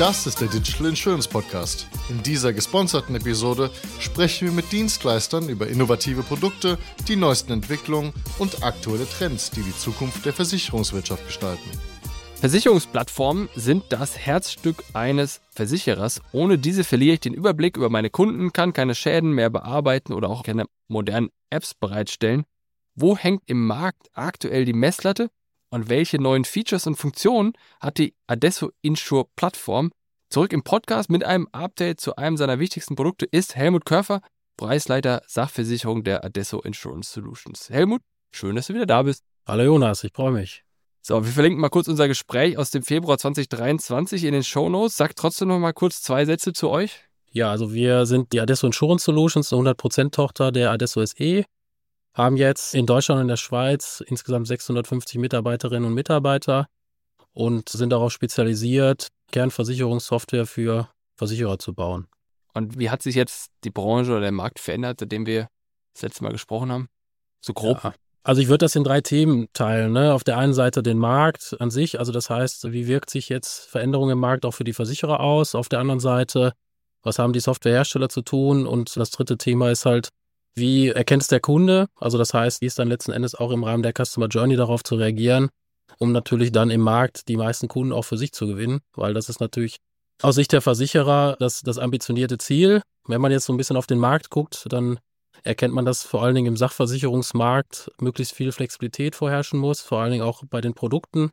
Das ist der Digital Insurance Podcast. In dieser gesponserten Episode sprechen wir mit Dienstleistern über innovative Produkte, die neuesten Entwicklungen und aktuelle Trends, die die Zukunft der Versicherungswirtschaft gestalten. Versicherungsplattformen sind das Herzstück eines Versicherers. Ohne diese verliere ich den Überblick über meine Kunden, kann keine Schäden mehr bearbeiten oder auch keine modernen Apps bereitstellen. Wo hängt im Markt aktuell die Messlatte und welche neuen Features und Funktionen hat die Adesso Insure Plattform? Zurück im Podcast mit einem Update zu einem seiner wichtigsten Produkte ist Helmut Körfer, Preisleiter Sachversicherung der Adesso Insurance Solutions. Helmut, schön, dass du wieder da bist. Hallo Jonas, ich freue mich. So, wir verlinken mal kurz unser Gespräch aus dem Februar 2023 in den Show Notes. Sag trotzdem noch mal kurz zwei Sätze zu euch. Ja, also wir sind die Adesso Insurance Solutions, eine 100% Tochter der Adesso SE haben jetzt in Deutschland und in der Schweiz insgesamt 650 Mitarbeiterinnen und Mitarbeiter und sind darauf spezialisiert, Kernversicherungssoftware für Versicherer zu bauen. Und wie hat sich jetzt die Branche oder der Markt verändert, seitdem wir das letzte Mal gesprochen haben? So grob. Ja. Also ich würde das in drei Themen teilen. Ne? Auf der einen Seite den Markt an sich, also das heißt, wie wirkt sich jetzt Veränderung im Markt auch für die Versicherer aus? Auf der anderen Seite, was haben die Softwarehersteller zu tun? Und das dritte Thema ist halt, wie erkennt es der Kunde? Also das heißt, wie ist dann letzten Endes auch im Rahmen der Customer Journey darauf zu reagieren, um natürlich dann im Markt die meisten Kunden auch für sich zu gewinnen, weil das ist natürlich aus Sicht der Versicherer das, das ambitionierte Ziel. Wenn man jetzt so ein bisschen auf den Markt guckt, dann erkennt man, dass vor allen Dingen im Sachversicherungsmarkt möglichst viel Flexibilität vorherrschen muss, vor allen Dingen auch bei den Produkten.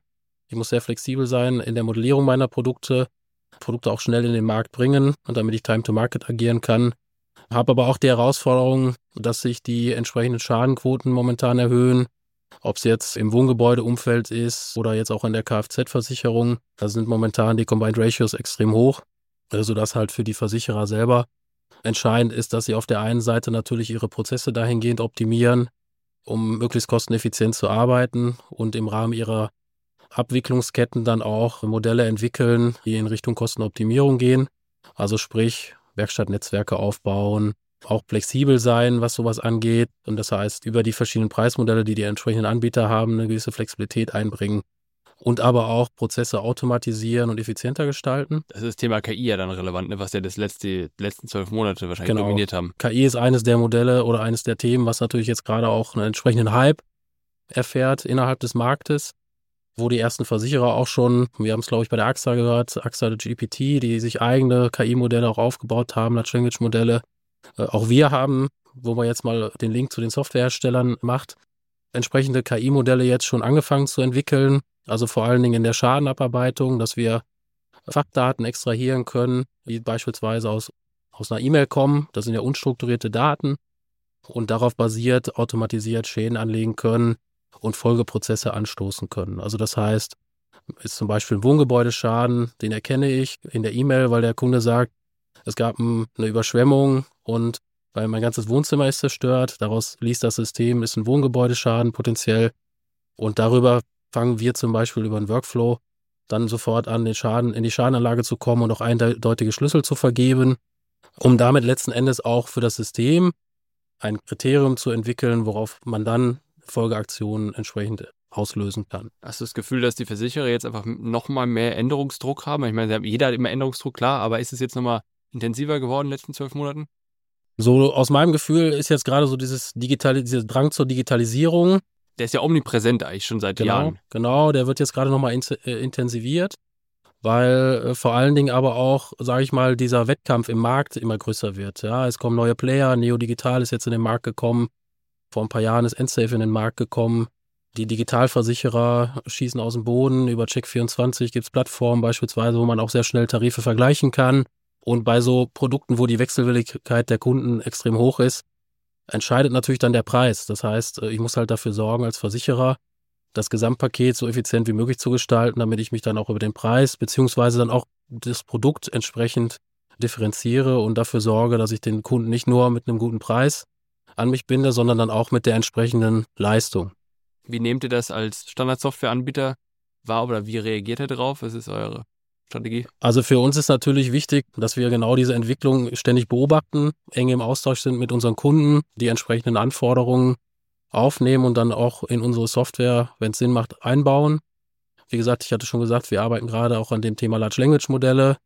Ich muss sehr flexibel sein in der Modellierung meiner Produkte, Produkte auch schnell in den Markt bringen und damit ich Time to Market agieren kann. Habe aber auch die Herausforderung, dass sich die entsprechenden Schadenquoten momentan erhöhen. Ob es jetzt im Wohngebäudeumfeld ist oder jetzt auch in der Kfz-Versicherung, da sind momentan die Combined Ratios extrem hoch, sodass halt für die Versicherer selber entscheidend ist, dass sie auf der einen Seite natürlich ihre Prozesse dahingehend optimieren, um möglichst kosteneffizient zu arbeiten und im Rahmen ihrer Abwicklungsketten dann auch Modelle entwickeln, die in Richtung Kostenoptimierung gehen. Also sprich, Werkstattnetzwerke aufbauen, auch flexibel sein, was sowas angeht. Und das heißt, über die verschiedenen Preismodelle, die die entsprechenden Anbieter haben, eine gewisse Flexibilität einbringen. Und aber auch Prozesse automatisieren und effizienter gestalten. Das ist das Thema KI ja dann relevant, ne? was ja das letzte, die letzten zwölf Monate wahrscheinlich genau. dominiert haben. KI ist eines der Modelle oder eines der Themen, was natürlich jetzt gerade auch einen entsprechenden Hype erfährt innerhalb des Marktes wo die ersten Versicherer auch schon, wir haben es glaube ich bei der AXA gehört, AXA GPT, die sich eigene KI-Modelle auch aufgebaut haben, Large Language Modelle. Äh, auch wir haben, wo man jetzt mal den Link zu den Softwareherstellern macht, entsprechende KI-Modelle jetzt schon angefangen zu entwickeln. Also vor allen Dingen in der Schadenabarbeitung, dass wir Fachdaten extrahieren können, die beispielsweise aus, aus einer E-Mail kommen. Das sind ja unstrukturierte Daten und darauf basiert automatisiert Schäden anlegen können, und Folgeprozesse anstoßen können. Also das heißt, ist zum Beispiel ein Wohngebäudeschaden, den erkenne ich in der E-Mail, weil der Kunde sagt, es gab eine Überschwemmung und weil mein ganzes Wohnzimmer ist zerstört, daraus liest das System, ist ein Wohngebäudeschaden potenziell und darüber fangen wir zum Beispiel über einen Workflow dann sofort an, den Schaden, in die Schadenanlage zu kommen und auch eindeutige Schlüssel zu vergeben, um damit letzten Endes auch für das System ein Kriterium zu entwickeln, worauf man dann Folgeaktionen entsprechend auslösen kann. Hast du das Gefühl, dass die Versicherer jetzt einfach nochmal mehr Änderungsdruck haben? Ich meine, jeder hat immer Änderungsdruck, klar, aber ist es jetzt nochmal intensiver geworden in den letzten zwölf Monaten? So aus meinem Gefühl ist jetzt gerade so dieses Digital, dieser Drang zur Digitalisierung. Der ist ja omnipräsent eigentlich schon seit genau, Jahren. Genau, der wird jetzt gerade nochmal in, äh, intensiviert, weil äh, vor allen Dingen aber auch, sage ich mal, dieser Wettkampf im Markt immer größer wird. Ja, es kommen neue Player, Neo Digital ist jetzt in den Markt gekommen, vor ein paar Jahren ist Endsafe in den Markt gekommen. Die Digitalversicherer schießen aus dem Boden. Über Check24 gibt es Plattformen beispielsweise, wo man auch sehr schnell Tarife vergleichen kann. Und bei so Produkten, wo die Wechselwilligkeit der Kunden extrem hoch ist, entscheidet natürlich dann der Preis. Das heißt, ich muss halt dafür sorgen als Versicherer, das Gesamtpaket so effizient wie möglich zu gestalten, damit ich mich dann auch über den Preis beziehungsweise dann auch das Produkt entsprechend differenziere und dafür sorge, dass ich den Kunden nicht nur mit einem guten Preis an mich binde, sondern dann auch mit der entsprechenden Leistung. Wie nehmt ihr das als Standardsoftwareanbieter wahr oder wie reagiert ihr darauf? Was ist eure Strategie? Also für uns ist natürlich wichtig, dass wir genau diese Entwicklung ständig beobachten, eng im Austausch sind mit unseren Kunden, die entsprechenden Anforderungen aufnehmen und dann auch in unsere Software, wenn es Sinn macht, einbauen. Wie gesagt, ich hatte schon gesagt, wir arbeiten gerade auch an dem Thema Large Language Modelle.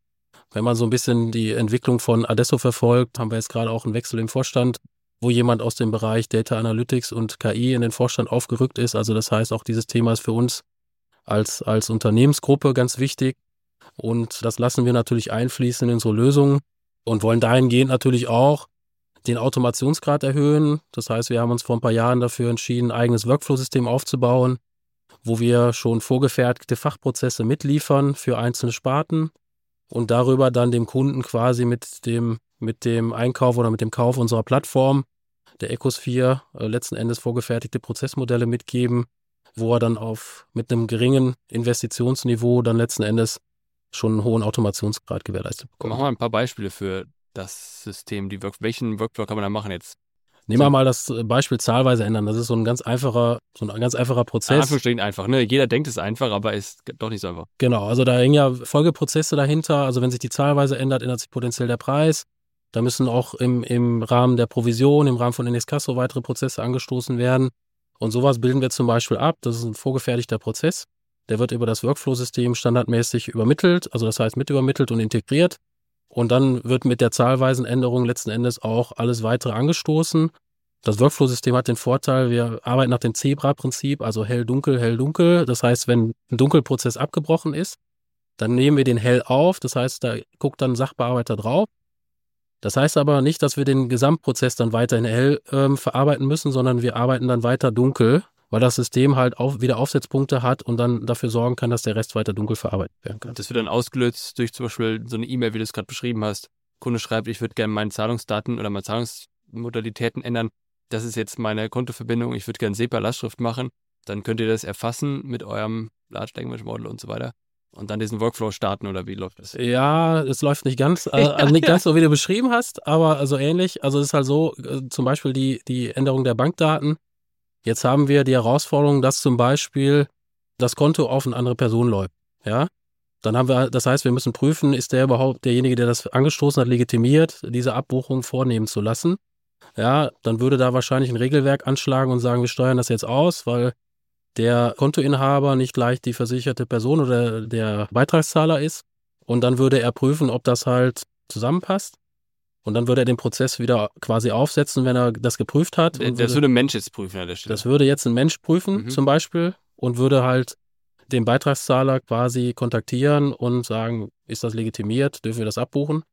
Wenn man so ein bisschen die Entwicklung von Adesso verfolgt, haben wir jetzt gerade auch einen Wechsel im Vorstand, wo jemand aus dem Bereich Data Analytics und KI in den Vorstand aufgerückt ist. Also das heißt, auch dieses Thema ist für uns als, als Unternehmensgruppe ganz wichtig. Und das lassen wir natürlich einfließen in unsere Lösungen und wollen dahingehend natürlich auch den Automationsgrad erhöhen. Das heißt, wir haben uns vor ein paar Jahren dafür entschieden, ein eigenes Workflow-System aufzubauen, wo wir schon vorgefertigte Fachprozesse mitliefern für einzelne Sparten und darüber dann dem Kunden quasi mit dem, mit dem Einkauf oder mit dem Kauf unserer Plattform, der Ecosphere, äh, letzten Endes vorgefertigte Prozessmodelle mitgeben, wo er dann auf mit einem geringen Investitionsniveau dann letzten Endes schon einen hohen Automationsgrad gewährleistet bekommt. Machen wir ein paar Beispiele für das System. Die Work welchen Workflow kann man da machen jetzt? Nehmen wir mal das Beispiel zahlweise ändern. Das ist so ein ganz einfacher, so ein ganz einfacher Prozess. Anführungsstrichen einfach, ne? Jeder denkt es einfach, aber ist doch nicht so einfach. Genau, also da hängen ja Folgeprozesse dahinter. Also wenn sich die zahlweise ändert, ändert sich potenziell der Preis. Da müssen auch im, im Rahmen der Provision, im Rahmen von Indexcasso weitere Prozesse angestoßen werden. Und sowas bilden wir zum Beispiel ab. Das ist ein vorgefertigter Prozess. Der wird über das Workflow-System standardmäßig übermittelt, also das heißt mit übermittelt und integriert. Und dann wird mit der zahlweisen Änderung letzten Endes auch alles weitere angestoßen. Das Workflow-System hat den Vorteil, wir arbeiten nach dem Zebra-Prinzip, also hell-dunkel, hell-dunkel. Das heißt, wenn ein Dunkelprozess abgebrochen ist, dann nehmen wir den hell auf. Das heißt, da guckt dann ein Sachbearbeiter drauf. Das heißt aber nicht, dass wir den Gesamtprozess dann weiterhin hell ähm, verarbeiten müssen, sondern wir arbeiten dann weiter dunkel weil das System halt auch wieder Aufsetzpunkte hat und dann dafür sorgen kann, dass der Rest weiter dunkel verarbeitet werden kann. Das wird dann ausgelöst durch zum Beispiel so eine E-Mail, wie du es gerade beschrieben hast. Kunde schreibt, ich würde gerne meine Zahlungsdaten oder meine Zahlungsmodalitäten ändern. Das ist jetzt meine Kontoverbindung. Ich würde gerne SEPA-Lastschrift machen. Dann könnt ihr das erfassen mit eurem Large Language Model und so weiter und dann diesen Workflow starten oder wie läuft das? Ja, es läuft nicht ganz, äh, also nicht ganz so, wie du beschrieben hast, aber so ähnlich. Also es ist halt so, äh, zum Beispiel die, die Änderung der Bankdaten. Jetzt haben wir die Herausforderung, dass zum Beispiel das Konto auf eine andere Person läuft. Ja, dann haben wir, das heißt, wir müssen prüfen, ist der überhaupt derjenige, der das angestoßen hat, legitimiert, diese Abbuchung vornehmen zu lassen. Ja, dann würde da wahrscheinlich ein Regelwerk anschlagen und sagen, wir steuern das jetzt aus, weil der Kontoinhaber nicht gleich die versicherte Person oder der Beitragszahler ist. Und dann würde er prüfen, ob das halt zusammenpasst. Und dann würde er den Prozess wieder quasi aufsetzen, wenn er das geprüft hat. Das würde, würde ein Mensch jetzt prüfen an der Stelle. Das würde jetzt ein Mensch prüfen, mhm. zum Beispiel, und würde halt den Beitragszahler quasi kontaktieren und sagen, ist das legitimiert, dürfen wir das abbuchen?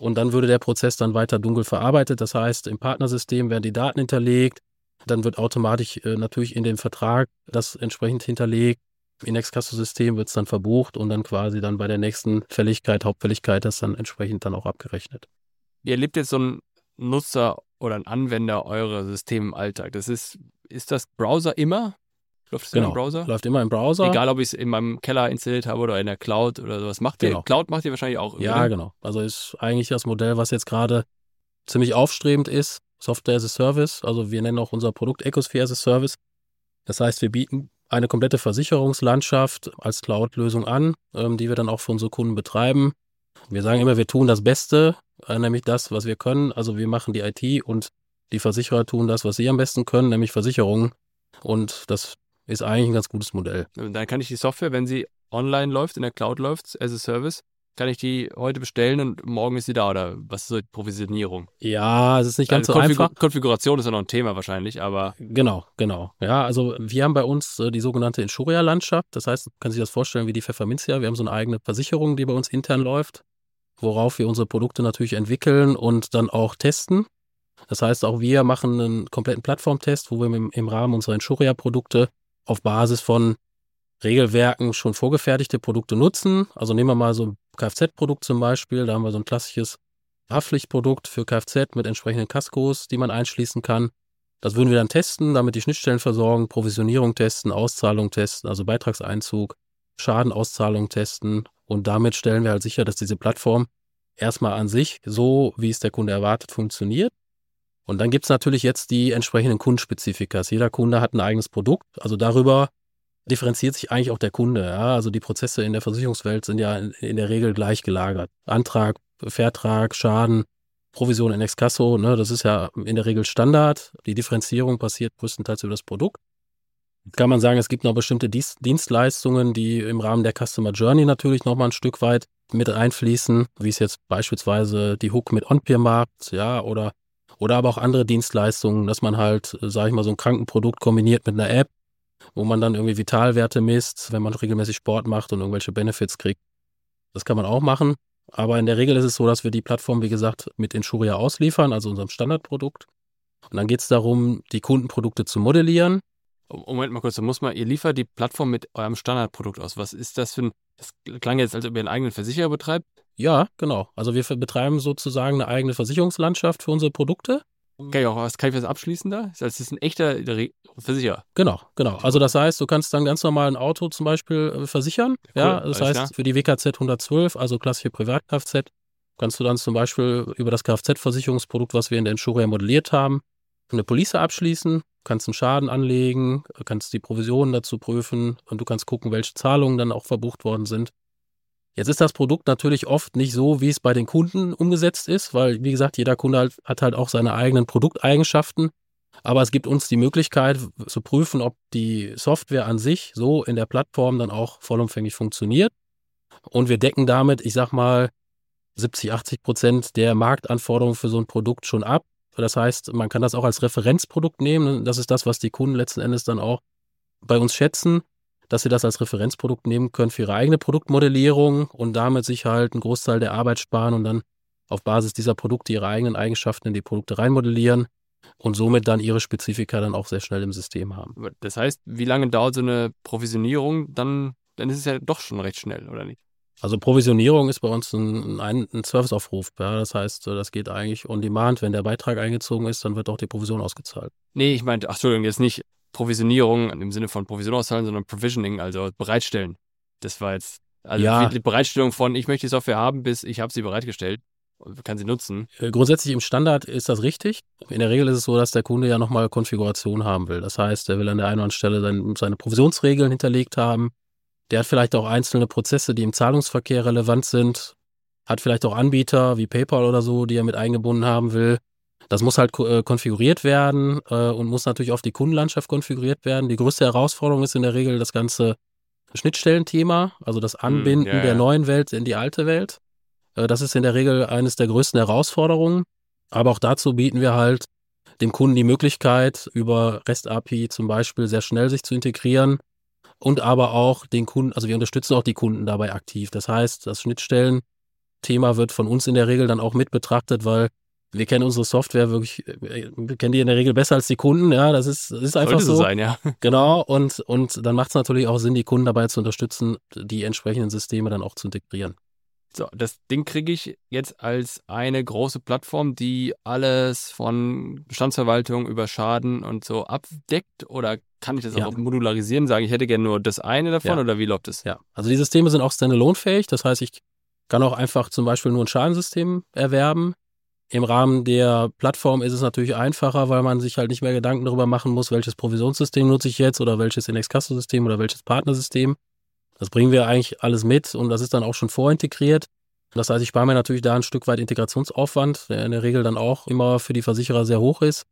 Und dann würde der Prozess dann weiter dunkel verarbeitet. Das heißt, im Partnersystem werden die Daten hinterlegt. Dann wird automatisch äh, natürlich in dem Vertrag das entsprechend hinterlegt. Im Nextcasso-System wird es dann verbucht und dann quasi dann bei der nächsten Fälligkeit, Hauptfälligkeit, das dann entsprechend dann auch abgerechnet ihr erlebt jetzt so ein Nutzer oder ein Anwender eurer Systeme im Alltag. Das ist, ist das Browser immer? Läuft es genau. im Browser? Läuft immer im Browser. Egal, ob ich es in meinem Keller installiert habe oder in der Cloud oder sowas. Macht genau. ihr, Cloud macht ihr wahrscheinlich auch. Ja, oder? genau. Also ist eigentlich das Modell, was jetzt gerade ziemlich aufstrebend ist. Software as a Service. Also wir nennen auch unser Produkt Ecosphere as a Service. Das heißt, wir bieten eine komplette Versicherungslandschaft als Cloud-Lösung an, ähm, die wir dann auch für unsere Kunden betreiben. Wir sagen immer, wir tun das Beste, äh, nämlich das, was wir können. Also wir machen die IT und die Versicherer tun das, was sie am besten können, nämlich Versicherungen. Und das ist eigentlich ein ganz gutes Modell. Dann kann ich die Software, wenn sie online läuft, in der Cloud läuft, as a Service, kann ich die heute bestellen und morgen ist sie da oder was ist so die Provisionierung? Ja, es ist nicht ganz also so Konfigur einfach. Konfiguration ist ja noch ein Thema wahrscheinlich, aber. Genau, genau. Ja, also wir haben bei uns äh, die sogenannte Insuria-Landschaft. Das heißt, man kann sich das vorstellen wie die Pfefferminzia. Wir haben so eine eigene Versicherung, die bei uns intern läuft worauf wir unsere Produkte natürlich entwickeln und dann auch testen. Das heißt, auch wir machen einen kompletten Plattformtest, wo wir im, im Rahmen unserer Insuria-Produkte auf Basis von Regelwerken schon vorgefertigte Produkte nutzen. Also nehmen wir mal so ein Kfz-Produkt zum Beispiel. Da haben wir so ein klassisches Haftpflichtprodukt für Kfz mit entsprechenden Kaskos, die man einschließen kann. Das würden wir dann testen, damit die Schnittstellen versorgen, Provisionierung testen, Auszahlung testen, also Beitragseinzug, Schadenauszahlung testen und damit stellen wir halt sicher, dass diese Plattform erstmal an sich so, wie es der Kunde erwartet, funktioniert. Und dann gibt's natürlich jetzt die entsprechenden Kundenspezifikas. Jeder Kunde hat ein eigenes Produkt. Also darüber differenziert sich eigentlich auch der Kunde. Ja? Also die Prozesse in der Versicherungswelt sind ja in, der Regel gleich gelagert. Antrag, Vertrag, Schaden, Provision in Excasso, ne, das ist ja in der Regel Standard. Die Differenzierung passiert größtenteils über das Produkt kann man sagen, es gibt noch bestimmte Dienstleistungen, die im Rahmen der Customer Journey natürlich nochmal ein Stück weit mit einfließen, wie es jetzt beispielsweise die Hook mit OnPeer macht, ja, oder, oder aber auch andere Dienstleistungen, dass man halt, sage ich mal, so ein Krankenprodukt kombiniert mit einer App, wo man dann irgendwie Vitalwerte misst, wenn man regelmäßig Sport macht und irgendwelche Benefits kriegt. Das kann man auch machen. Aber in der Regel ist es so, dass wir die Plattform, wie gesagt, mit Insuria ausliefern, also unserem Standardprodukt. Und dann geht es darum, die Kundenprodukte zu modellieren. Moment mal kurz, da muss man, ihr liefert die Plattform mit eurem Standardprodukt aus. Was ist das für ein, das klang jetzt, als ob ihr einen eigenen Versicherer betreibt? Ja, genau. Also wir betreiben sozusagen eine eigene Versicherungslandschaft für unsere Produkte. Kann ich auch was, kann ich was abschließen da? Das ist ein echter Versicherer. Genau, genau. Also das heißt, du kannst dann ganz normal ein Auto zum Beispiel äh, versichern. Cool, ja, das heißt, klar. für die WKZ 112, also klassische Privat-Kfz, kannst du dann zum Beispiel über das Kfz-Versicherungsprodukt, was wir in der Insuria modelliert haben, eine Police abschließen, kannst einen Schaden anlegen, kannst die Provisionen dazu prüfen und du kannst gucken, welche Zahlungen dann auch verbucht worden sind. Jetzt ist das Produkt natürlich oft nicht so, wie es bei den Kunden umgesetzt ist, weil, wie gesagt, jeder Kunde halt, hat halt auch seine eigenen Produkteigenschaften. Aber es gibt uns die Möglichkeit zu prüfen, ob die Software an sich so in der Plattform dann auch vollumfänglich funktioniert. Und wir decken damit, ich sag mal, 70, 80 Prozent der Marktanforderungen für so ein Produkt schon ab. Das heißt, man kann das auch als Referenzprodukt nehmen. Das ist das, was die Kunden letzten Endes dann auch bei uns schätzen dass sie das als Referenzprodukt nehmen können für ihre eigene Produktmodellierung und damit sich halt einen Großteil der Arbeit sparen und dann auf Basis dieser Produkte ihre eigenen Eigenschaften in die Produkte reinmodellieren und somit dann ihre Spezifika dann auch sehr schnell im System haben. Das heißt, wie lange dauert so eine Provisionierung? Dann, dann ist es ja doch schon recht schnell, oder nicht? Also Provisionierung ist bei uns ein, ein, ein Serviceaufruf. Ja? Das heißt, das geht eigentlich on demand. Wenn der Beitrag eingezogen ist, dann wird auch die Provision ausgezahlt. Nee, ich meinte, ach Entschuldigung, jetzt nicht Provisionierung im Sinne von Provision auszahlen, sondern Provisioning, also bereitstellen. Das war jetzt, also ja. die Bereitstellung von, ich möchte die Software haben, bis ich habe sie bereitgestellt und kann sie nutzen. Äh, grundsätzlich im Standard ist das richtig. In der Regel ist es so, dass der Kunde ja nochmal Konfiguration haben will. Das heißt, er will an der einen oder anderen Stelle seine, seine Provisionsregeln hinterlegt haben. Der hat vielleicht auch einzelne Prozesse, die im Zahlungsverkehr relevant sind. Hat vielleicht auch Anbieter wie PayPal oder so, die er mit eingebunden haben will. Das muss halt äh, konfiguriert werden äh, und muss natürlich auf die Kundenlandschaft konfiguriert werden. Die größte Herausforderung ist in der Regel das ganze Schnittstellenthema, also das hm, Anbinden mm, yeah, der neuen Welt in die alte Welt. Äh, das ist in der Regel eines der größten Herausforderungen. Aber auch dazu bieten wir halt dem Kunden die Möglichkeit, über REST-API zum Beispiel sehr schnell sich zu integrieren und aber auch den Kunden, also wir unterstützen auch die Kunden dabei aktiv. Das heißt, das Schnittstellen-Thema wird von uns in der Regel dann auch mit betrachtet, weil wir kennen unsere Software wirklich, äh, wir kennen die in der Regel besser als die Kunden, ja, das ist, das ist einfach Sollte so. so sein, ja. Genau, und, und dann macht es natürlich auch Sinn, die Kunden dabei zu unterstützen, die entsprechenden Systeme dann auch zu integrieren. So, das Ding kriege ich jetzt als eine große Plattform, die alles von Bestandsverwaltung über Schaden und so abdeckt oder kann ich das ja. auch modularisieren, sagen, ich hätte gerne nur das eine davon ja. oder wie läuft das? Ja, also die Systeme sind auch standalone-fähig, das heißt, ich kann auch einfach zum Beispiel nur ein Schadensystem erwerben im Rahmen der Plattform ist es natürlich einfacher, weil man sich halt nicht mehr Gedanken darüber machen muss, welches Provisionssystem nutze ich jetzt oder welches Index-Kasso-System oder welches Partnersystem. Das bringen wir eigentlich alles mit und das ist dann auch schon vorintegriert. Das heißt, ich spare mir natürlich da ein Stück weit Integrationsaufwand, der in der Regel dann auch immer für die Versicherer sehr hoch ist.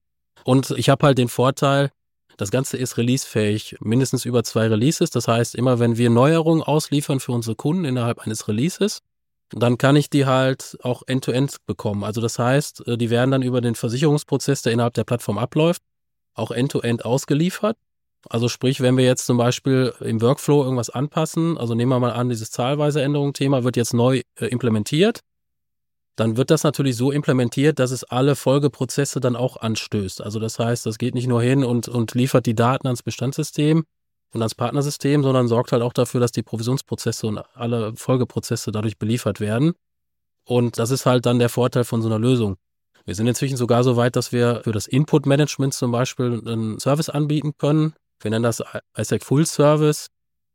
Und ich habe halt den Vorteil, das Ganze ist releasefähig, mindestens über zwei Releases. Das heißt, immer wenn wir Neuerungen ausliefern für unsere Kunden innerhalb eines Releases, dann kann ich die halt auch end-to-end -end bekommen. Also das heißt, äh, die werden dann über den Versicherungsprozess, der innerhalb der Plattform abläuft, auch end-to-end -end ausgeliefert. Also sprich, wenn wir jetzt zum Beispiel im Workflow irgendwas anpassen, also nehmen wir mal an, dieses zahlweise Änderungen-Thema wird jetzt neu äh, implementiert, dann wird das natürlich so implementiert, dass es alle Folgeprozesse dann auch anstößt. Also das heißt, das geht nicht nur hin und, und liefert die Daten ans Bestandssystem, und als Partnersystem, sondern sorgt halt auch dafür, dass die Provisionsprozesse und alle Folgeprozesse dadurch beliefert werden. Und das ist halt dann der Vorteil von so einer Lösung. Wir sind inzwischen sogar so weit, dass wir für das Input-Management zum Beispiel einen Service anbieten können. Wir nennen das ISAC Full Service,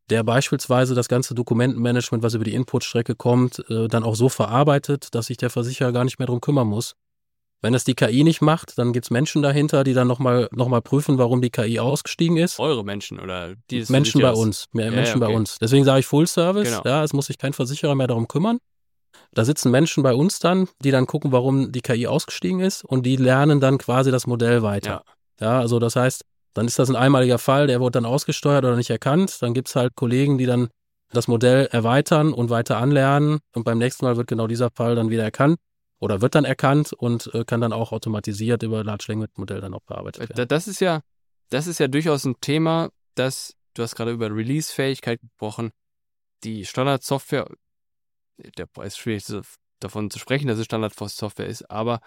der beispielsweise das ganze Dokumentenmanagement, was über die Inputstrecke kommt, äh, dann auch so verarbeitet, dass sich der Versicherer gar nicht mehr drum kümmern muss. Wenn es die KI nicht macht, dann gibt es Menschen dahinter, die dann nochmal noch mal prüfen, warum die KI ausgestiegen ist. Eure Menschen oder die Menschen bei uns. Mehr ja, Menschen ja, okay. bei uns. Deswegen sage ich Full Service. Genau. Ja, es muss sich kein Versicherer mehr darum kümmern. Da sitzen Menschen bei uns dann, die dann gucken, warum die KI ausgestiegen ist und die lernen dann quasi das Modell weiter. Ja, ja also das heißt, dann ist das ein einmaliger Fall, der wurde dann ausgesteuert oder nicht erkannt. Dann gibt es halt Kollegen, die dann das Modell erweitern und weiter anlernen und beim nächsten Mal wird genau dieser Fall dann wieder erkannt oder wird dann erkannt und äh, kann dann auch automatisiert über Large Language Modell dann auch bearbeitet werden. Das ist ja, das ist ja durchaus ein Thema, das, du hast gerade über Release-Fähigkeit gesprochen. Die Standardsoftware, der ist schwierig davon zu sprechen, dass es Standardsoftware ist, aber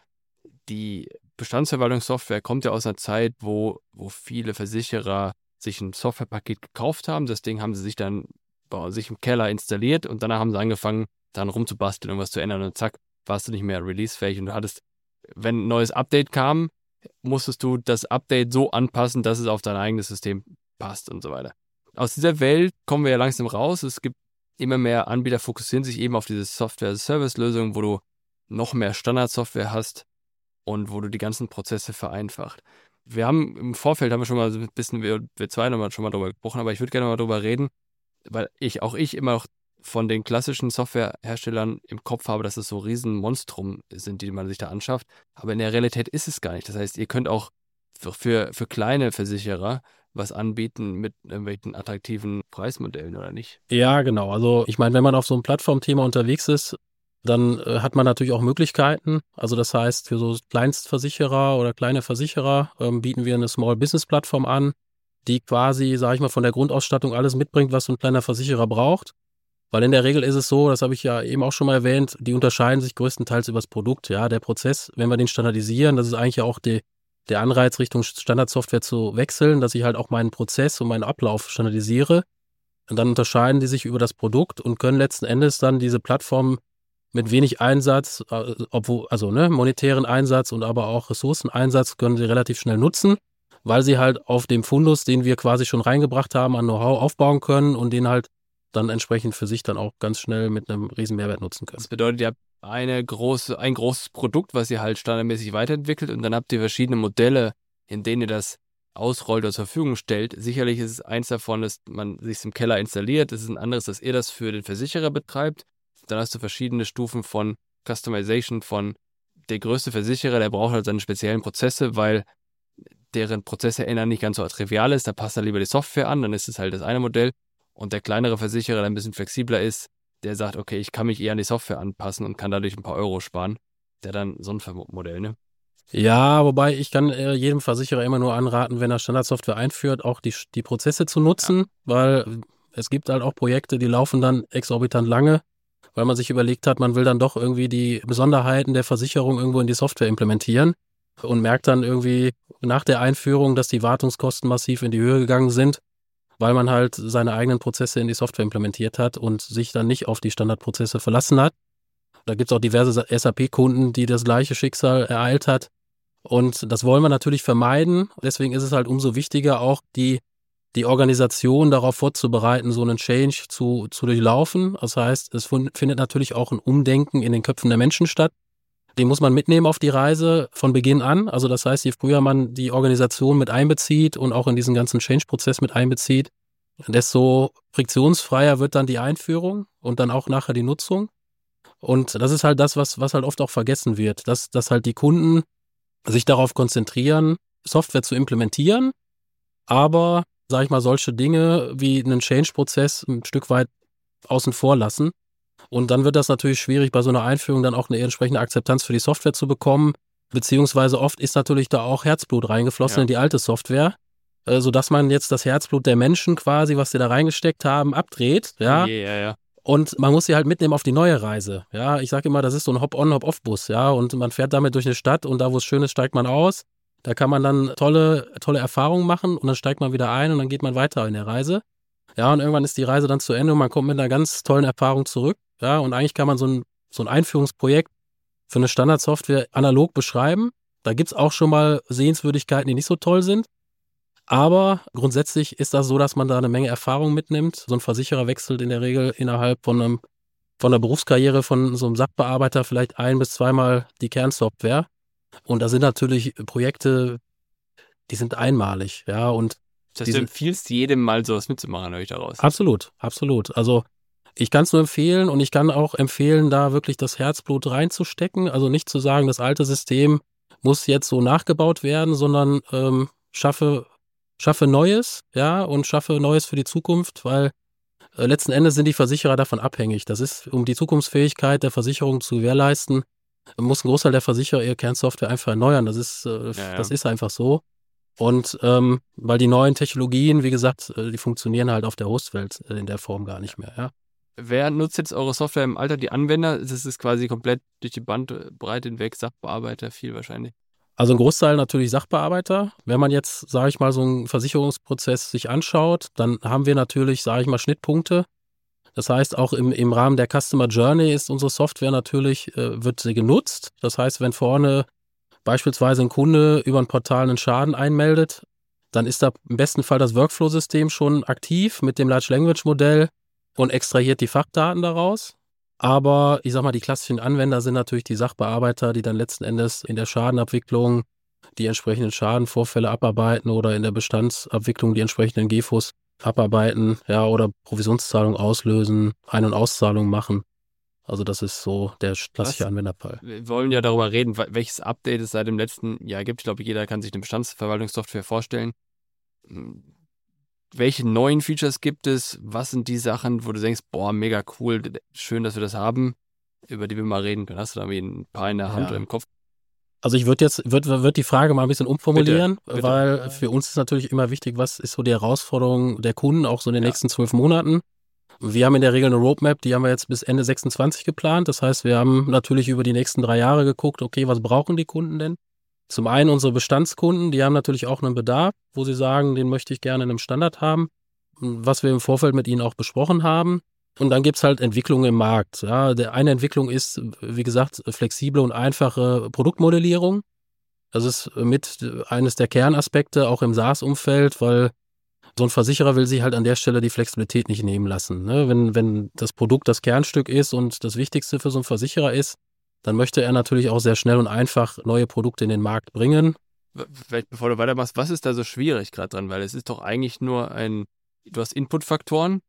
die Bestandsverwaltungssoftware kommt ja aus einer Zeit, wo, wo viele Versicherer sich ein Softwarepaket gekauft haben. Das Ding haben sie sich dann bei sich im Keller installiert und danach haben sie angefangen, dann rumzubasteln, irgendwas zu ändern und zack, warst du nicht mehr releasefähig und du hattest, wenn ein neues Update kam, musstest du das Update so anpassen, dass es auf dein eigenes System passt und so weiter. Aus dieser Welt kommen wir ja langsam raus. Es gibt immer mehr Anbieter, fokussieren sich eben auf diese Software-Service-Lösung, wo du noch mehr Standardsoftware hast und wo du die ganzen Prozesse vereinfacht. Wir haben im Vorfeld haben wir schon mal ein bisschen, wir, wir zwei nochmal schon mal drüber gesprochen, aber ich würde gerne mal drüber reden, weil ich, auch ich immer noch von den klassischen Softwareherstellern im Kopf habe, dass es so Riesenmonstrum sind, die man sich da anschafft. Aber in der Realität ist es gar nicht. Das heißt, ihr könnt auch für, für, für kleine Versicherer was anbieten mit irgendwelchen attraktiven Preismodellen oder nicht? Ja, genau. Also ich meine, wenn man auf so einem Plattformthema unterwegs ist, dann äh, hat man natürlich auch Möglichkeiten. Also das heißt, für so Kleinstversicherer oder kleine Versicherer ähm, bieten wir eine Small Business Plattform an, die quasi, sage ich mal, von der Grundausstattung alles mitbringt, was so ein kleiner Versicherer braucht. Weil in der Regel ist es so, das habe ich ja eben auch schon mal erwähnt, die unterscheiden sich größtenteils über das Produkt. Ja, der Prozess, wenn wir den standardisieren, das ist eigentlich auch die, der Anreiz Richtung Standardsoftware zu wechseln, dass ich halt auch meinen Prozess und meinen Ablauf standardisiere. Und dann unterscheiden die sich über das Produkt und können letzten Endes dann diese Plattform mit wenig Einsatz, äh, obwohl, also ne, monetären Einsatz und aber auch Ressourceneinsatz können sie relativ schnell nutzen, weil sie halt auf dem Fundus, den wir quasi schon reingebracht haben, an Know-how aufbauen können und den halt dann entsprechend für sich dann auch ganz schnell mit einem riesen Mehrwert nutzen können. Das bedeutet, ihr habt eine große, ein großes Produkt, was ihr halt standardmäßig weiterentwickelt und dann habt ihr verschiedene Modelle, in denen ihr das ausrollt oder zur Verfügung stellt. Sicherlich ist es eins davon, dass man sich im Keller installiert. Es ist ein anderes, dass ihr das für den Versicherer betreibt. Dann hast du verschiedene Stufen von Customization von der größte Versicherer, der braucht halt seine speziellen Prozesse, weil deren Prozesse ändern nicht ganz so trivial ist. Da passt er lieber die Software an, dann ist es halt das eine Modell. Und der kleinere Versicherer, der ein bisschen flexibler ist, der sagt, okay, ich kann mich eher an die Software anpassen und kann dadurch ein paar Euro sparen. Der dann so ein Modell, ne? Ja, wobei ich kann äh, jedem Versicherer immer nur anraten, wenn er Standardsoftware einführt, auch die, die Prozesse zu nutzen, ja. weil es gibt halt auch Projekte, die laufen dann exorbitant lange, weil man sich überlegt hat, man will dann doch irgendwie die Besonderheiten der Versicherung irgendwo in die Software implementieren und merkt dann irgendwie nach der Einführung, dass die Wartungskosten massiv in die Höhe gegangen sind weil man halt seine eigenen Prozesse in die Software implementiert hat und sich dann nicht auf die Standardprozesse verlassen hat. Da gibt es auch diverse SAP-Kunden, die das gleiche Schicksal ereilt hat. Und das wollen wir natürlich vermeiden. Deswegen ist es halt umso wichtiger, auch die, die Organisation darauf vorzubereiten, so einen Change zu, zu durchlaufen. Das heißt, es findet natürlich auch ein Umdenken in den Köpfen der Menschen statt. Den muss man mitnehmen auf die Reise von Beginn an. Also das heißt, je früher man die Organisation mit einbezieht und auch in diesen ganzen Change-Prozess mit einbezieht, desto friktionsfreier wird dann die Einführung und dann auch nachher die Nutzung. Und das ist halt das, was, was halt oft auch vergessen wird, dass, dass halt die Kunden sich darauf konzentrieren, Software zu implementieren, aber, sag ich mal, solche Dinge wie einen Change-Prozess ein Stück weit außen vor lassen und dann wird das natürlich schwierig, bei so einer Einführung dann auch eine entsprechende Akzeptanz für die Software zu bekommen. Beziehungsweise oft ist natürlich da auch Herzblut reingeflossen ja. in die alte Software, äh, sodass man jetzt das Herzblut der Menschen quasi, was sie da reingesteckt haben, abdreht. Ja. ja, ja. Und man muss sie halt mitnehmen auf die neue Reise. Ja, ich sage immer, das ist so ein Hop-on, Hop-off-Bus. Ja, und man fährt damit durch eine Stadt und da, wo es schön ist, steigt man aus. Da kann man dann tolle, tolle Erfahrungen machen und dann steigt man wieder ein und dann geht man weiter in der Reise. Ja, und irgendwann ist die Reise dann zu Ende und man kommt mit einer ganz tollen Erfahrung zurück. Ja, und eigentlich kann man so ein, so ein Einführungsprojekt für eine Standardsoftware analog beschreiben. Da gibt's auch schon mal Sehenswürdigkeiten, die nicht so toll sind. Aber grundsätzlich ist das so, dass man da eine Menge Erfahrung mitnimmt. So ein Versicherer wechselt in der Regel innerhalb von einem von der Berufskarriere von so einem Sachbearbeiter vielleicht ein bis zweimal die Kernsoftware. Und da sind natürlich Projekte, die sind einmalig, ja. Und das heißt, du empfiehlst jedem mal sowas mitzumachen, höre ich daraus. Absolut, absolut. Also ich kann es nur empfehlen und ich kann auch empfehlen, da wirklich das Herzblut reinzustecken. Also nicht zu sagen, das alte System muss jetzt so nachgebaut werden, sondern ähm, schaffe, schaffe Neues, ja, und schaffe Neues für die Zukunft, weil äh, letzten Endes sind die Versicherer davon abhängig. Das ist, um die Zukunftsfähigkeit der Versicherung zu gewährleisten, muss ein Großteil der Versicherer ihre Kernsoftware einfach erneuern. Das ist, äh, ja, ja. das ist einfach so. Und ähm, weil die neuen Technologien, wie gesagt, äh, die funktionieren halt auf der Hostwelt äh, in der Form gar nicht mehr, ja. Wer nutzt jetzt eure Software im Alter? Die Anwender? Das ist quasi komplett durch die Bandbreite hinweg, Sachbearbeiter viel wahrscheinlich. Also ein Großteil natürlich Sachbearbeiter. Wenn man jetzt, sage ich mal, so einen Versicherungsprozess sich anschaut, dann haben wir natürlich, sage ich mal, Schnittpunkte. Das heißt, auch im, im Rahmen der Customer Journey ist unsere Software natürlich, äh, wird sie genutzt. Das heißt, wenn vorne beispielsweise ein Kunde über ein Portal einen Schaden einmeldet, dann ist da im besten Fall das Workflow-System schon aktiv mit dem Large Language Modell und extrahiert die Fachdaten daraus. Aber ich sag mal, die klassischen Anwender sind natürlich die Sachbearbeiter, die dann letzten Endes in der Schadenabwicklung die entsprechenden Schadenvorfälle abarbeiten oder in der Bestandsabwicklung die entsprechenden GFOs abarbeiten, ja, oder Provisionszahlung auslösen, Ein- und Auszahlung machen. Also das ist so der klassische Was? Anwenderfall. Wir wollen ja darüber reden, welches Update es seit dem letzten Jahr gibt. Ich glaube, jeder kann sich eine Bestandsverwaltungssoftware vorstellen. Welche neuen Features gibt es? Was sind die Sachen, wo du denkst, boah, mega cool, schön, dass wir das haben, über die wir mal reden können? Hast du da ein paar in der Hand ja. oder im Kopf? Also ich würde jetzt, würde würd die Frage mal ein bisschen umformulieren, bitte, bitte. weil für uns ist natürlich immer wichtig, was ist so die Herausforderung der Kunden, auch so in den ja. nächsten zwölf Monaten. Wir haben in der Regel eine Roadmap, die haben wir jetzt bis Ende 26 geplant. Das heißt, wir haben natürlich über die nächsten drei Jahre geguckt, okay, was brauchen die Kunden denn? Zum einen unsere Bestandskunden, die haben natürlich auch einen Bedarf, wo sie sagen, den möchte ich gerne in einem Standard haben, was wir im Vorfeld mit ihnen auch besprochen haben. Und dann gibt's halt Entwicklungen im Markt. Ja, eine Entwicklung ist, wie gesagt, flexible und einfache Produktmodellierung. Das ist mit eines der Kernaspekte auch im SaaS-Umfeld, weil so ein Versicherer will sich halt an der Stelle die Flexibilität nicht nehmen lassen. Ne? Wenn, wenn das Produkt das Kernstück ist und das Wichtigste für so einen Versicherer ist, dann möchte er natürlich auch sehr schnell und einfach neue Produkte in den Markt bringen. Vielleicht bevor du weitermachst, was ist da so schwierig gerade dran? Weil es ist doch eigentlich nur ein, du hast Inputfaktoren,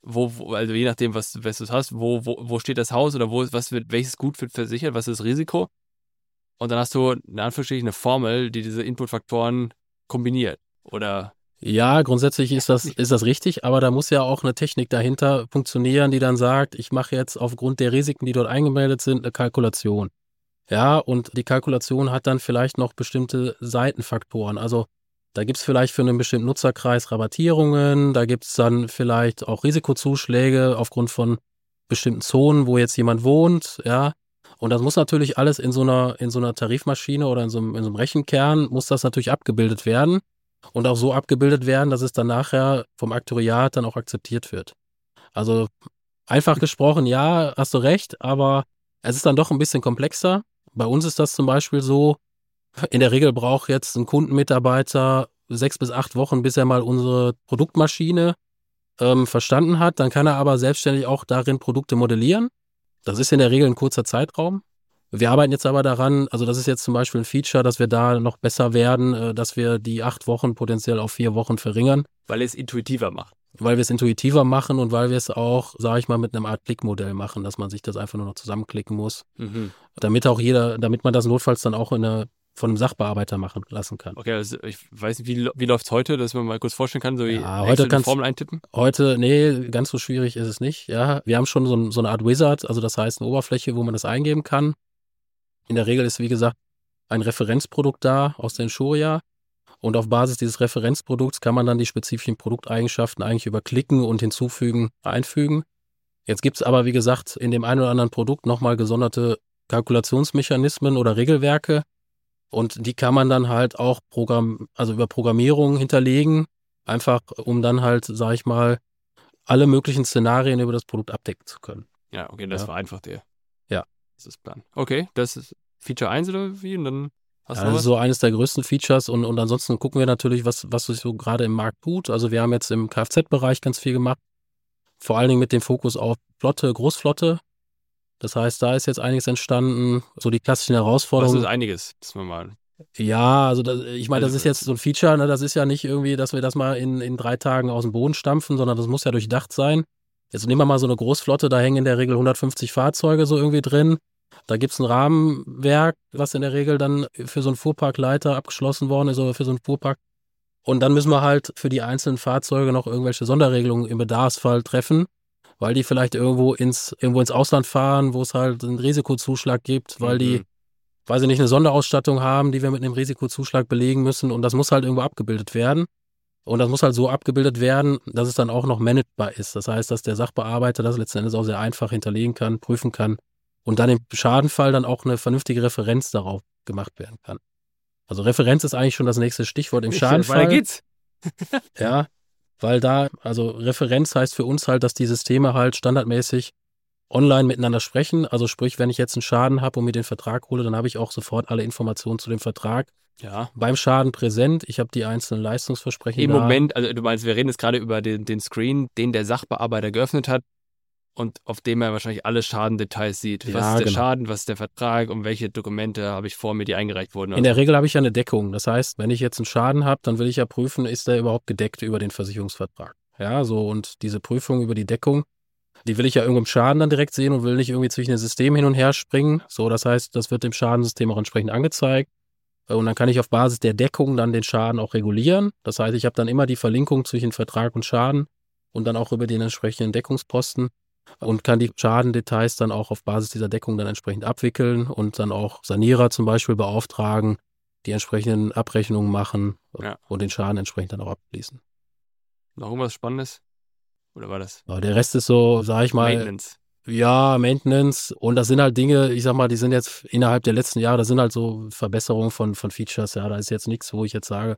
wo, wo, also je nachdem, was, was du hast, wo, wo, wo steht das Haus oder wo, was wird, welches Gut wird versichert, was ist das Risiko? Und dann hast du in Anführungsstrichen eine Formel, die diese Inputfaktoren kombiniert. Oder ja, grundsätzlich ist das, ist das richtig, aber da muss ja auch eine Technik dahinter funktionieren, die dann sagt, ich mache jetzt aufgrund der Risiken, die dort eingemeldet sind, eine Kalkulation. Ja, und die Kalkulation hat dann vielleicht noch bestimmte Seitenfaktoren. Also da gibt's vielleicht für einen bestimmten Nutzerkreis Rabattierungen, da gibt's dann vielleicht auch Risikozuschläge aufgrund von bestimmten Zonen, wo jetzt jemand wohnt, ja. Und das muss natürlich alles in so einer, in so einer Tarifmaschine oder in so einem, in so einem Rechenkern muss das natürlich abgebildet werden und auch so abgebildet werden, dass es dann nachher vom Aktuariat dann auch akzeptiert wird. Also einfach gesprochen, ja, hast du recht, aber es ist dann doch ein bisschen komplexer. Bei uns ist das zum Beispiel so, in der Regel braucht jetzt ein Kundenmitarbeiter sechs bis acht Wochen, bis er mal unsere Produktmaschine ähm, verstanden hat. Dann kann er aber selbstständig auch darin Produkte modellieren. Das ist in der Regel ein kurzer Zeitraum. Wir arbeiten jetzt aber daran, also das ist jetzt zum Beispiel ein Feature, dass wir da noch besser werden, äh, dass wir die acht Wochen potenziell auf vier Wochen verringern. Weil es intuitiver macht. Weil wir es intuitiver machen und weil wir es auch, sage ich mal, mit einem Art Klickmodell machen, dass man sich das einfach nur noch zusammenklicken muss. Mhm. Damit auch jeder, damit man das notfalls dann auch in eine, von einem Sachbearbeiter machen lassen kann. Okay, also ich weiß nicht, wie, wie läuft es heute, dass man mal kurz vorstellen kann, so wie ja, heute kannst, Formel eintippen? Heute, nee, ganz so schwierig ist es nicht. Ja, wir haben schon so, so eine Art Wizard, also das heißt eine Oberfläche, wo man das eingeben kann. In der Regel ist, wie gesagt, ein Referenzprodukt da aus der Inshuria. Und auf Basis dieses Referenzprodukts kann man dann die spezifischen Produkteigenschaften eigentlich über Klicken und Hinzufügen einfügen. Jetzt gibt es aber, wie gesagt, in dem einen oder anderen Produkt nochmal gesonderte Kalkulationsmechanismen oder Regelwerke. Und die kann man dann halt auch Programm, also über Programmierung hinterlegen, einfach um dann halt, sag ich mal, alle möglichen Szenarien über das Produkt abdecken zu können. Ja, okay, das ja. vereinfacht ihr. Ja. Das ist Plan. Okay, das ist Feature 1 oder wie? Und dann hast du das ist so eines der größten Features und, und ansonsten gucken wir natürlich, was, was sich so gerade im Markt tut. Also wir haben jetzt im Kfz-Bereich ganz viel gemacht. Vor allen Dingen mit dem Fokus auf Flotte, Großflotte. Das heißt, da ist jetzt einiges entstanden. So die klassischen Herausforderungen. Das ist einiges, dass wir mal ja, also das, ich meine, das ist jetzt so ein Feature, ne? das ist ja nicht irgendwie, dass wir das mal in, in drei Tagen aus dem Boden stampfen, sondern das muss ja durchdacht sein. Jetzt nehmen wir mal so eine Großflotte, da hängen in der Regel 150 Fahrzeuge so irgendwie drin. Da gibt's ein Rahmenwerk, was in der Regel dann für so einen Fuhrparkleiter abgeschlossen worden ist oder für so einen Fuhrpark Und dann müssen wir halt für die einzelnen Fahrzeuge noch irgendwelche Sonderregelungen im Bedarfsfall treffen, weil die vielleicht irgendwo ins, irgendwo ins Ausland fahren, wo es halt einen Risikozuschlag gibt, weil die, Mhm. weiß ich nicht, eine Sonderausstattung haben, die wir mit einem Risikozuschlag belegen müssen. Und das muss halt irgendwo abgebildet werden. Und das muss halt so abgebildet werden, dass es dann auch noch managebar ist. Das heißt, dass der Sachbearbeiter das letzten Endes auch sehr einfach hinterlegen kann, prüfen kann und dann im Schadenfall dann auch eine vernünftige Referenz darauf gemacht werden kann. Also Referenz ist eigentlich schon das nächste Stichwort im Schadenfall. Weiter geht's. Ja, weil da, also Referenz heißt für uns halt, dass die Systeme halt standardmäßig online miteinander sprechen. Also sprich, wenn ich jetzt einen Schaden habe und mir den Vertrag hole, dann habe ich auch sofort alle Informationen zu dem Vertrag Ja. beim Schaden präsent. Ich habe die einzelnen Leistungsversprechen Im da. Moment, also du meinst, wir reden jetzt gerade über den, den Screen, den der Sachbearbeiter geöffnet hat und auf dem er wahrscheinlich alle Schadendetails sieht. Was Ja, ist der genau. Schaden, was ist der Vertrag und welche Dokumente habe ich vor mir, die eingereicht wurden. In der Regel habe ich ja eine Deckung. Das heißt, wenn ich jetzt einen Schaden habe, dann will ich ja prüfen, ist der überhaupt gedeckt über den Versicherungsvertrag. Ja, so und diese Prüfung über die Deckung, die will ich ja irgendwo im Schaden dann direkt sehen und will nicht irgendwie zwischen den Systemen hin und her springen. So, das heißt, das wird dem Schadensystem auch entsprechend angezeigt. Äh, Und dann kann ich auf Basis der Deckung dann den Schaden auch regulieren. Das heißt, ich habe dann immer die Verlinkung zwischen Vertrag und Schaden und dann auch über den entsprechenden Deckungsposten und kann die Schadendetails dann auch auf Basis dieser Deckung dann entsprechend abwickeln und dann auch Sanierer zum Beispiel beauftragen, die entsprechenden Abrechnungen machen Ja. und den Schaden entsprechend dann auch abschließen. Noch irgendwas Spannendes? Oder war das Aber der Rest ist so, sage ich mal, Maintenance? ja, Maintenance und das sind halt Dinge, ich sag mal, die sind jetzt innerhalb der letzten Jahre, das sind halt so Verbesserungen von, von Features, ja, da ist jetzt nichts, wo ich jetzt sage,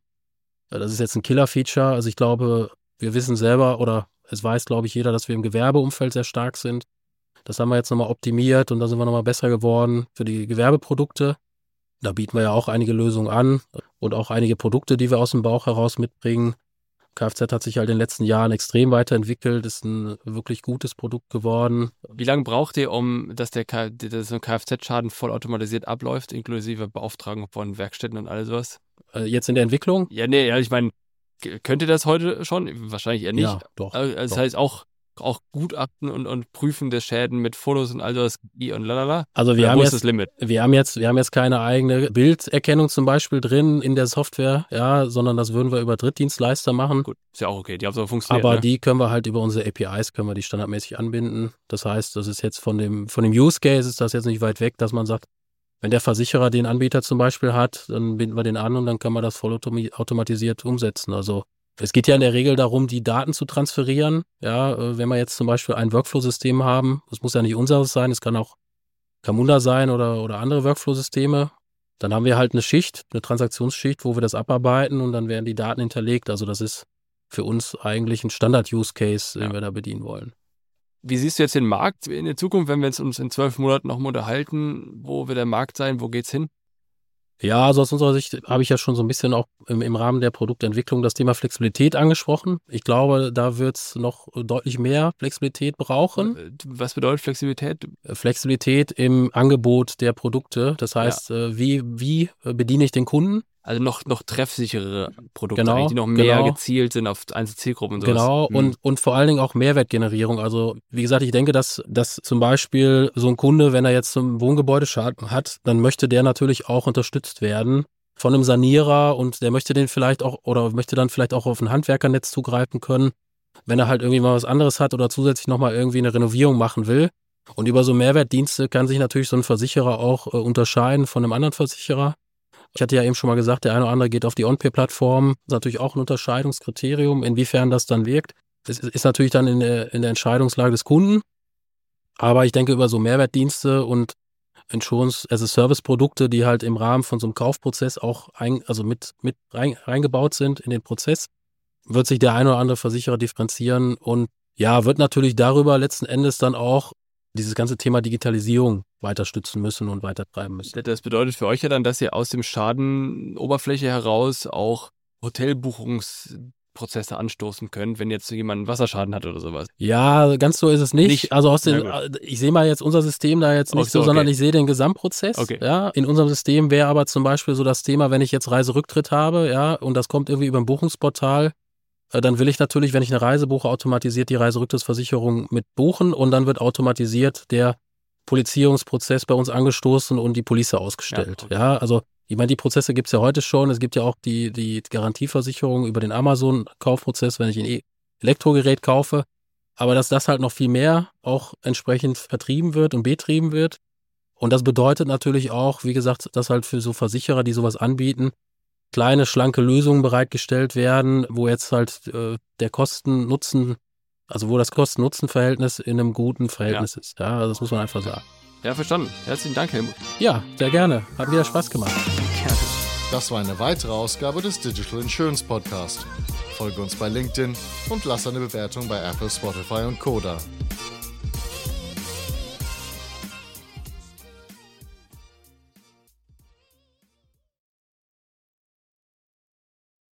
das ist jetzt ein Killer-Feature. Also ich glaube, wir wissen selber oder es weiß, glaube ich, jeder, dass wir im Gewerbeumfeld sehr stark sind. Das haben wir jetzt nochmal optimiert und da sind wir nochmal besser geworden für die Gewerbeprodukte. Da bieten wir ja auch einige Lösungen an und auch einige Produkte, die wir aus dem Bauch heraus mitbringen. Kfz hat sich halt in den letzten Jahren extrem weiterentwickelt, ist ein wirklich gutes Produkt geworden. Wie lange braucht ihr, um dass der, dass ein Kfz-Schaden vollautomatisiert abläuft, inklusive Beauftragung von Werkstätten und all sowas? Äh, jetzt in der Entwicklung? Ja, nee, ja, ich meine, könnt ihr das heute schon? Wahrscheinlich eher nicht. Ja, doch. Also, das doch. heißt auch, auch Gutachten und, und Prüfen der Schäden mit Fotos und all i und lalala. Also wir Oder haben jetzt das Limit? Wir haben jetzt, wir haben jetzt keine eigene Bilderkennung zum Beispiel drin in der Software, ja, sondern das würden wir über Drittdienstleister machen. Gut, ist ja auch okay. Die Hauptsache funktioniert. Aber ne? die können wir halt über unsere APIs können wir die standardmäßig anbinden. Das heißt, das ist jetzt von dem, von dem Use Case ist das jetzt nicht weit weg, dass man sagt, wenn der Versicherer den Anbieter zum Beispiel hat, dann binden wir den an und dann kann man das vollautomatisiert umsetzen. Also es geht ja in der Regel darum, die Daten zu transferieren. Ja, äh, wenn wir jetzt zum Beispiel ein Workflow-System haben, das muss ja nicht unseres sein, es kann auch Camunda sein oder, oder andere Workflow-Systeme. Dann haben wir halt eine Schicht, eine Transaktionsschicht, wo wir das abarbeiten und dann werden die Daten hinterlegt. Also das ist für uns eigentlich ein Standard-Use-Case, den Ja. wir da bedienen wollen. Wie siehst du jetzt den Markt in der Zukunft, wenn wir uns in zwölf Monaten noch mal unterhalten? Wo wird der Markt sein? Wo geht's hin? Ja, also aus unserer Sicht habe ich ja schon so ein bisschen auch im, im Rahmen der Produktentwicklung das Thema Flexibilität angesprochen. Ich glaube, da wird es noch deutlich mehr Flexibilität brauchen. Äh, Was bedeutet Flexibilität? Flexibilität im Angebot der Produkte. Das heißt, äh, wie, wie äh, bediene ich den Kunden? Also noch, noch treffsicherere Produkte, Genau, die noch mehr genau. gezielt sind auf einzelne Zielgruppen und sowas. Genau, Hm. und, und vor allen Dingen auch Mehrwertgenerierung. Also, wie gesagt, ich denke, dass, dass zum Beispiel so ein Kunde, wenn er jetzt zum Wohngebäudeschaden hat, dann möchte der natürlich auch unterstützt werden von einem Sanierer und der möchte den vielleicht auch oder möchte dann vielleicht auch auf ein Handwerkernetz zugreifen können, wenn er halt irgendwie mal was anderes hat oder zusätzlich nochmal irgendwie eine Renovierung machen will. Und über so Mehrwertdienste kann sich natürlich so ein Versicherer auch äh, unterscheiden von einem anderen Versicherer. Ich hatte ja eben schon mal gesagt, der eine oder andere geht auf die OnPay-Plattform. Das ist natürlich auch ein Unterscheidungskriterium, inwiefern das dann wirkt. Das ist natürlich dann in der, in der Entscheidungslage des Kunden. Aber ich denke, über so Mehrwertdienste und Insurance-as-a-Service-Produkte, die halt im Rahmen von so einem Kaufprozess auch ein, also mit, mit rein, reingebaut sind in den Prozess, wird sich der eine oder andere Versicherer differenzieren und ja, wird natürlich darüber letzten Endes dann auch dieses ganze Thema Digitalisierung weiter stützen müssen und weiter treiben müssen. Das bedeutet für euch ja dann, dass ihr aus dem Schadenoberfläche heraus auch Hotelbuchungsprozesse anstoßen könnt, wenn jetzt jemand einen Wasserschaden hat oder sowas. Ja, ganz so ist es nicht. Nicht? Also aus den, ich sehe mal jetzt unser System da jetzt nicht Ach so, so, sondern okay. ich sehe den Gesamtprozess. Okay. Ja, in unserem System wäre aber zum Beispiel so das Thema, wenn ich jetzt Reiserücktritt habe, ja, und das kommt irgendwie über ein Buchungsportal, dann will ich natürlich, wenn ich eine Reise buche, automatisiert die Reiserücktrittsversicherung mit buchen und dann wird automatisiert der Polizierungsprozess bei uns angestoßen und die Police ausgestellt. Ja, Ja, okay. also Ich meine, die Prozesse gibt es ja heute schon. Es gibt ja auch die, die Garantieversicherung über den Amazon-Kaufprozess, wenn ich ein e Elektrogerät kaufe. Aber dass das halt noch viel mehr auch entsprechend vertrieben wird und betrieben wird. Und das bedeutet natürlich auch, wie gesagt, dass halt für so Versicherer, die sowas anbieten, kleine, schlanke Lösungen bereitgestellt werden, wo jetzt halt äh, der Kosten-Nutzen, also wo das Kosten-Nutzen-Verhältnis in einem guten Verhältnis ja. ist. Ja, also das muss man einfach sagen. Ja, verstanden. Herzlichen Dank, Helmut. Ja, sehr gerne. Hat wieder Spaß gemacht. Das war eine weitere Ausgabe des Digital Insurance Podcast. Folge uns bei LinkedIn und lass eine Bewertung bei Apple, Spotify und Koda.